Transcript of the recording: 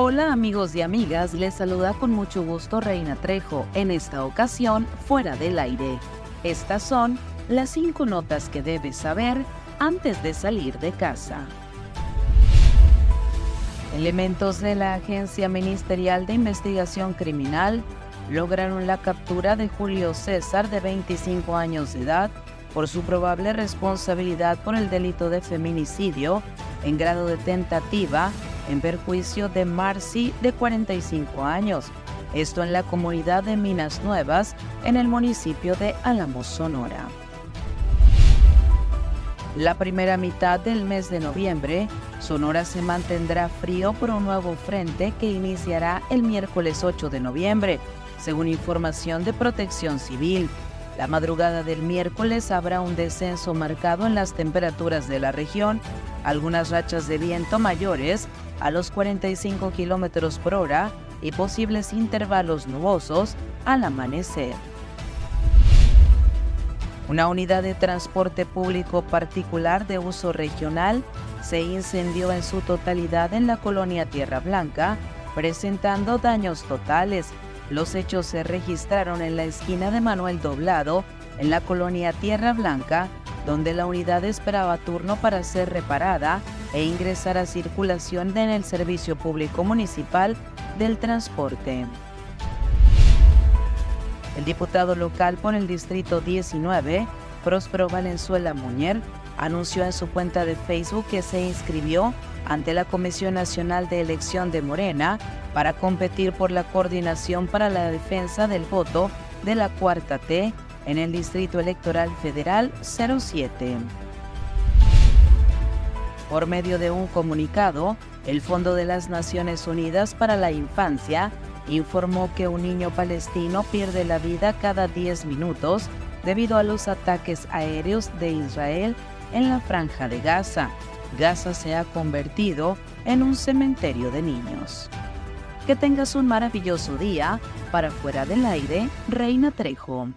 Hola amigos y amigas, les saluda con mucho gusto Reina Trejo, en esta ocasión fuera del aire. Estas son las cinco notas que debes saber antes de salir de casa. Elementos de la Agencia Ministerial de Investigación Criminal lograron la captura de Julio César, de 25 años de edad, por su probable responsabilidad por el delito de feminicidio en grado de tentativa en perjuicio de Marcy, de 45 años. Esto en la comunidad de Minas Nuevas, en el municipio de Álamos, Sonora. La primera mitad del mes de noviembre, Sonora se mantendrá frío por un nuevo frente que iniciará el miércoles 8 de noviembre, según información de Protección Civil. La madrugada del miércoles habrá un descenso marcado en las temperaturas de la región, algunas rachas de viento mayores a los 45 kilómetros por hora y posibles intervalos nubosos al amanecer. Una unidad de transporte público particular de uso regional se incendió en su totalidad en la colonia Tierra Blanca, presentando daños totales. Los hechos se registraron en la esquina de Manuel Doblado, en la colonia Tierra Blanca, donde la unidad esperaba turno para ser reparada e ingresar a circulación en el Servicio Público Municipal del Transporte. El diputado local por el Distrito 19, Próspero Valenzuela Muñer, anunció en su cuenta de Facebook que se inscribió ante la Comisión Nacional de Elección de Morena para competir por la coordinación para la defensa del voto de la Cuarta T en el Distrito Electoral Federal 07. Por medio de un comunicado, el Fondo de las Naciones Unidas para la Infancia informó que un niño palestino pierde la vida cada 10 minutos debido a los ataques aéreos de Israel en la franja de Gaza. Gaza se ha convertido en un cementerio de niños. Que tengas un maravilloso día. Para fuera del aire, Reina Trejo.